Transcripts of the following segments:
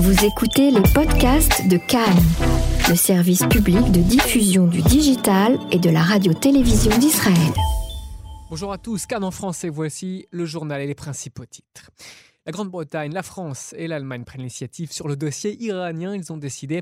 Vous écoutez les podcasts de Cannes, le service public de diffusion du digital et de la radio-télévision d'Israël. Bonjour à tous, Cannes en français, voici le journal et les principaux titres. La Grande-Bretagne, la France et l'Allemagne prennent l'initiative sur le dossier iranien. Ils ont décidé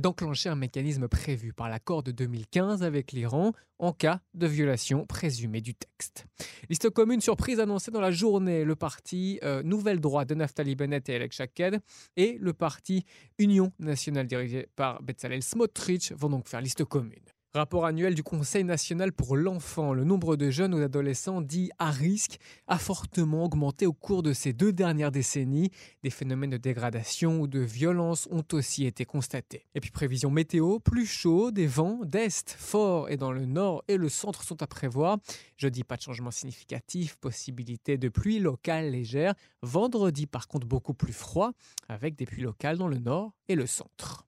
d'enclencher un mécanisme prévu par l'accord de 2015 avec l'Iran en cas de violation présumée du texte. Liste commune surprise annoncée dans la journée. Le parti euh, Nouvelle Droite de Naftali Bennett et Alec Shaked et le parti Union nationale dirigé par Bezalel Smotrich vont donc faire liste commune. Rapport annuel du Conseil national pour l'enfant. Le nombre de jeunes ou d'adolescents dits à risque a fortement augmenté au cours de ces deux dernières décennies. Des phénomènes de dégradation ou de violence ont aussi été constatés. Et puis prévision météo, plus chaud, des vents d'est forts et dans le nord et le centre sont à prévoir. Jeudi, pas de changement significatif, possibilité de pluie locale légère. Vendredi, par contre, beaucoup plus froid, avec des pluies locales dans le nord et le centre.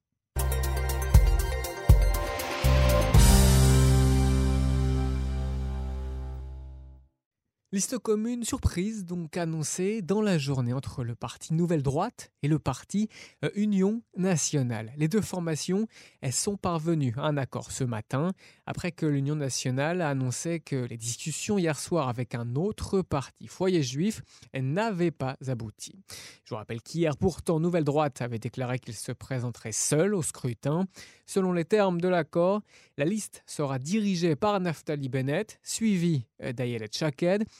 Liste commune surprise donc annoncée dans la journée entre le parti Nouvelle Droite et le parti euh, Union Nationale. Les deux formations elles sont parvenues à un accord ce matin après que l'Union Nationale a annoncé que les discussions hier soir avec un autre parti, Foyer Juif, n'avaient pas abouti. Je vous rappelle qu'hier pourtant Nouvelle Droite avait déclaré qu'il se présenterait seul au scrutin. Selon les termes de l'accord, la liste sera dirigée par Naftali Bennett, suivi euh, d'Ayelet Shaked,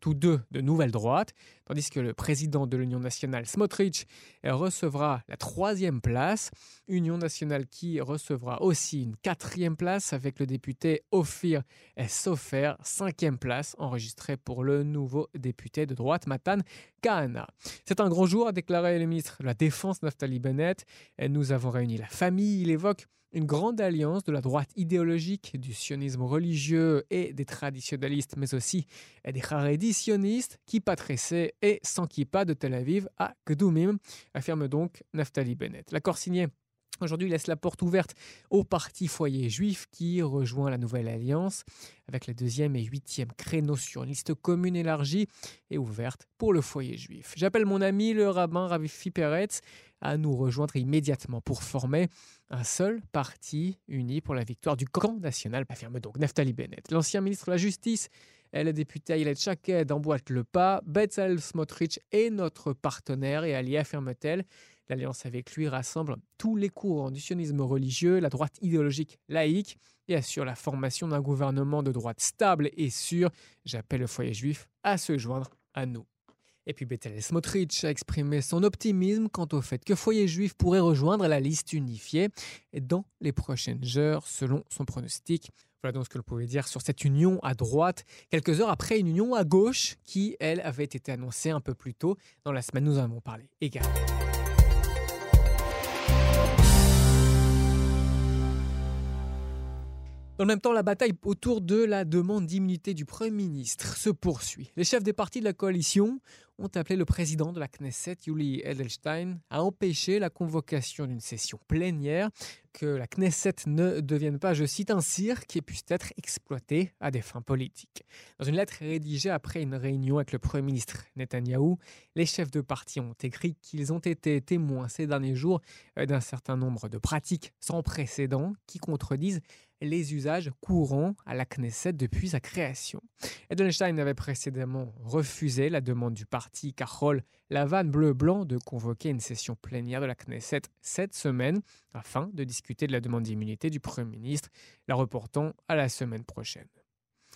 tous deux de nouvelle droite, tandis que le président de l'Union nationale, Smotrich, recevra la troisième place. Union nationale qui recevra aussi une quatrième place avec le député Ophir Sofer, cinquième place enregistrée pour le nouveau député de droite, Matan Kahana. C'est un grand jour, a déclaré le ministre de la Défense, Naftali Bennett. Nous avons réuni la famille. Il évoque une grande alliance de la droite idéologique, du sionisme religieux et des traditionnalistes, mais aussi des harédis qui patressaient et sans pas de Tel Aviv à Kdoumim, affirme donc Naftali Bennett. L'accord signé Aujourd'hui, laisse la porte ouverte au parti foyer juif qui rejoint la nouvelle alliance avec le deuxième et huitième créneaux sur une liste commune élargie et ouverte pour le foyer juif. J'appelle mon ami le rabbin Ravi Peretz à nous rejoindre immédiatement pour former un seul parti uni pour la victoire du camp national, affirme donc Naftali Bennett. L'ancien ministre de la Justice le député Ayelet Shaked emboîte le pas. Bezalel Smotrich est notre partenaire et allié, affirme-t-elle. L'alliance avec lui rassemble tous les courants du sionisme religieux, la droite idéologique laïque et assure la formation d'un gouvernement de droite stable et sûr. J'appelle le foyer juif à se joindre à nous. Et puis Bezalel Smotrich a exprimé son optimisme quant au fait que Foyer Juif pourrait rejoindre la liste unifiée dans les prochaines heures, selon son pronostic. Voilà donc ce que l'on pouvait dire sur cette union à droite, quelques heures après une union à gauche qui, elle, avait été annoncée un peu plus tôt dans la semaine. Nous en avons parlé également. Le même temps, la bataille autour de la demande d'immunité du Premier ministre se poursuit. Les chefs des partis de la coalition ont appelé le président de la Knesset, Yuli Edelstein, à empêcher la convocation d'une session plénière, que la Knesset ne devienne pas, je cite, un cirque qui puisse être exploité à des fins politiques. Dans une lettre rédigée après une réunion avec le Premier ministre Netanyahou, les chefs de parti ont écrit qu'ils ont été témoins ces derniers jours d'un certain nombre de pratiques sans précédent qui contredisent les usages courants à la Knesset depuis sa création. Edelstein avait précédemment refusé la demande du parti Carole Lavanne Bleu-Blanc de convoquer une session plénière de la Knesset cette semaine afin de discuter de la demande d'immunité du Premier ministre, la reportant à la semaine prochaine.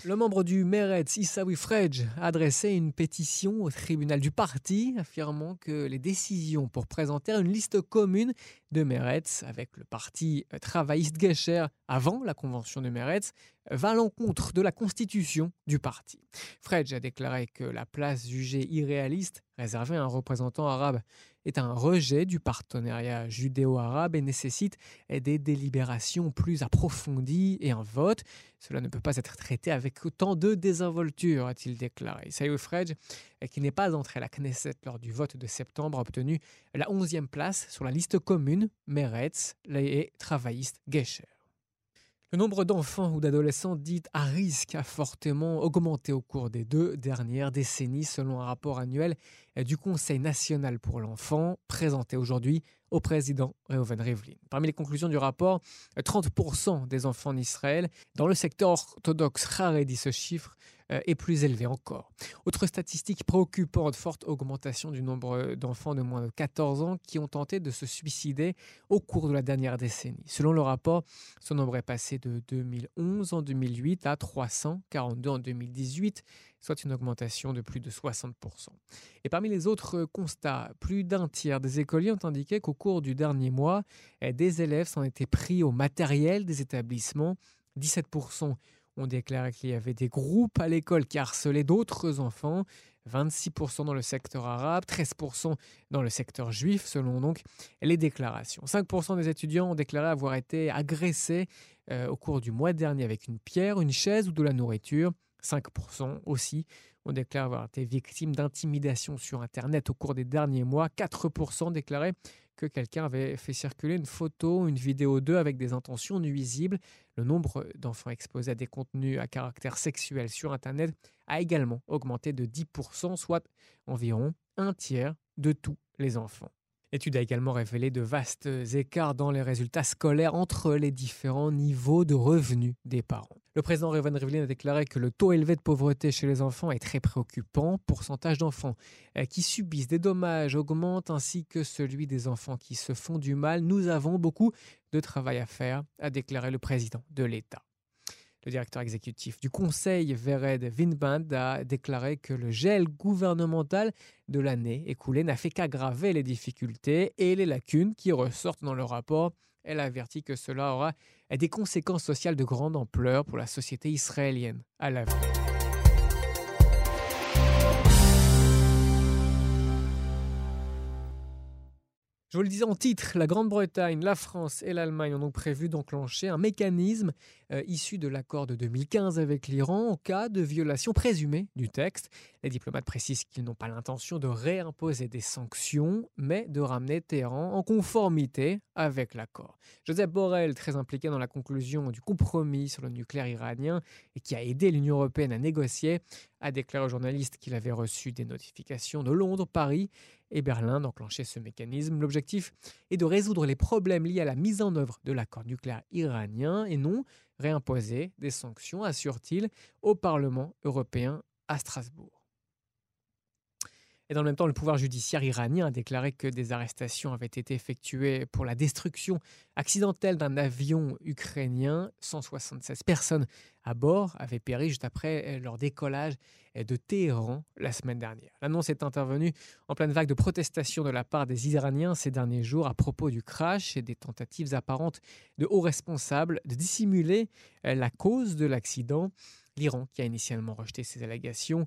Le membre du Meretz, Issaoui Frej, a adressé une pétition au tribunal du parti affirmant que les décisions pour présenter une liste commune de Meretz avec le parti travailliste Gesher avant la convention de Meretz va à l'encontre de la constitution du parti. Frej a déclaré que la place jugée irréaliste réservée à un représentant arabe est un rejet du partenariat judéo-arabe et nécessite des délibérations plus approfondies et un vote. Cela ne peut pas être traité avec autant de désinvolture, a-t-il déclaré. Saïd Frej, qui n'est pas entré à la Knesset lors du vote de septembre, a obtenu la 11e place sur la liste commune Meretz et travailliste Gesher. Le nombre d'enfants ou d'adolescents dits à risque a fortement augmenté au cours des deux dernières décennies selon un rapport annuel du Conseil national pour l'enfant, présenté aujourd'hui au président Reuven Rivlin. Parmi les conclusions du rapport, 30% des enfants en Israël dans le secteur orthodoxe dit ce chiffre est plus élevé encore. Autre statistique préoccupante, forte augmentation du nombre d'enfants de moins de 14 ans qui ont tenté de se suicider au cours de la dernière décennie. Selon le rapport, ce nombre est passé de 2011 en 2008 à 342 en 2018, soit une augmentation de plus de 60%. Et parmi les autres constats, plus d'un tiers des écoliers ont indiqué qu'au cours du dernier mois, eh, des élèves s'en étaient pris au matériel des établissements. 17% on déclaré qu'il y avait des groupes à l'école qui harcelaient d'autres enfants, 26% dans le secteur arabe, 13% dans le secteur juif, selon donc les déclarations. 5% des étudiants ont déclaré avoir été agressés euh, au cours du mois dernier avec une pierre, une chaise ou de la nourriture. 5% aussi ont déclaré avoir été victimes d'intimidation sur Internet au cours des derniers mois. 4% déclaraient que quelqu'un avait fait circuler une photo, une vidéo d'eux avec des intentions nuisibles. Le nombre d'enfants exposés à des contenus à caractère sexuel sur Internet a également augmenté de 10%, soit environ un tiers de tous les enfants. L'étude a également révélé de vastes écarts dans les résultats scolaires entre les différents niveaux de revenus des parents. Le président Reuven Rivlin a déclaré que le taux élevé de pauvreté chez les enfants est très préoccupant. Pourcentage d'enfants euh, qui subissent des dommages augmente ainsi que celui des enfants qui se font du mal. Nous avons beaucoup de travail à faire, a déclaré le président de l'État. Le directeur exécutif du Conseil, Vered Winband, a déclaré que le gel gouvernemental de l'année écoulée n'a fait qu'aggraver les difficultés et les lacunes qui ressortent dans le rapport. Elle a averti que cela aura des conséquences sociales de grande ampleur pour la société israélienne à l'avenir. Je vous le disais en titre, la Grande-Bretagne, la France et l'Allemagne ont donc prévu d'enclencher un mécanisme euh, issu de l'accord de 2015 avec l'Iran en cas de violation présumée du texte. Les diplomates précisent qu'ils n'ont pas l'intention de réimposer des sanctions, mais de ramener Téhéran en conformité avec l'accord. Joseph Borrell, très impliqué dans la conclusion du compromis sur le nucléaire iranien et qui a aidé l'Union européenne à négocier, a déclaré aux journalistes qu'il avait reçu des notifications de Londres, Paris et Berlin d'enclencher ce mécanisme. L'objectif est de résoudre les problèmes liés à la mise en œuvre de l'accord nucléaire iranien et non réimposer des sanctions, assure-t-il, au Parlement européen à Strasbourg. Et dans le même temps, le pouvoir judiciaire iranien a déclaré que des arrestations avaient été effectuées pour la destruction accidentelle d'un avion ukrainien. 176 personnes à bord avaient péri juste après leur décollage de Téhéran la semaine dernière. L'annonce est intervenue en pleine vague de protestations de la part des Iraniens ces derniers jours à propos du crash et des tentatives apparentes de hauts responsables de dissimuler la cause de l'accident. L'Iran, qui a initialement rejeté ces allégations,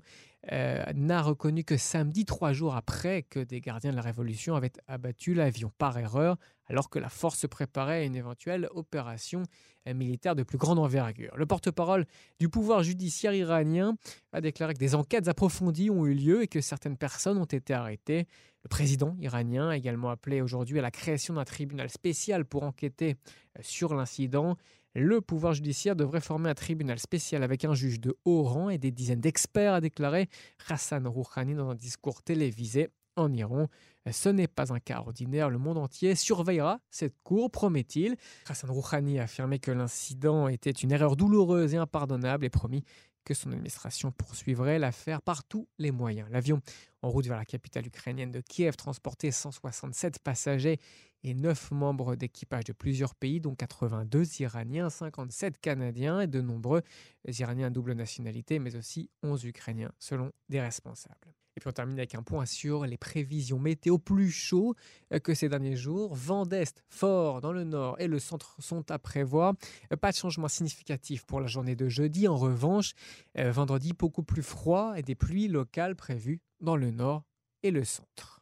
euh, n'a reconnu que samedi, trois jours après que des gardiens de la Révolution avaient abattu l'avion par erreur, alors que la force se préparait à une éventuelle opération euh, militaire de plus grande envergure. Le porte-parole du pouvoir judiciaire iranien a déclaré que des enquêtes approfondies ont eu lieu et que certaines personnes ont été arrêtées. Le président iranien a également appelé aujourd'hui à la création d'un tribunal spécial pour enquêter euh, sur l'incident le pouvoir judiciaire devrait former un tribunal spécial avec un juge de haut rang et des dizaines d'experts, a déclaré Hassan Rouhani dans un discours télévisé en Iran. Ce n'est pas un cas ordinaire, le monde entier surveillera cette cour, promet-il. Hassan Rouhani a affirmé que l'incident était une erreur douloureuse et impardonnable et promis que son administration poursuivrait l'affaire par tous les moyens. L'avion en route vers la capitale ukrainienne de Kiev transportait 167 passagers et 9 membres d'équipage de plusieurs pays, dont 82 Iraniens, 57 Canadiens et de nombreux Iraniens à double nationalité, mais aussi 11 Ukrainiens, selon des responsables. Et puis on termine avec un point sur les prévisions météo plus chaud euh, que ces derniers jours. Vent d'est fort dans le nord et le centre sont à prévoir. Euh, pas de changement significatif pour la journée de jeudi. En revanche, euh, vendredi beaucoup plus froid et des pluies locales prévues dans le nord et le centre.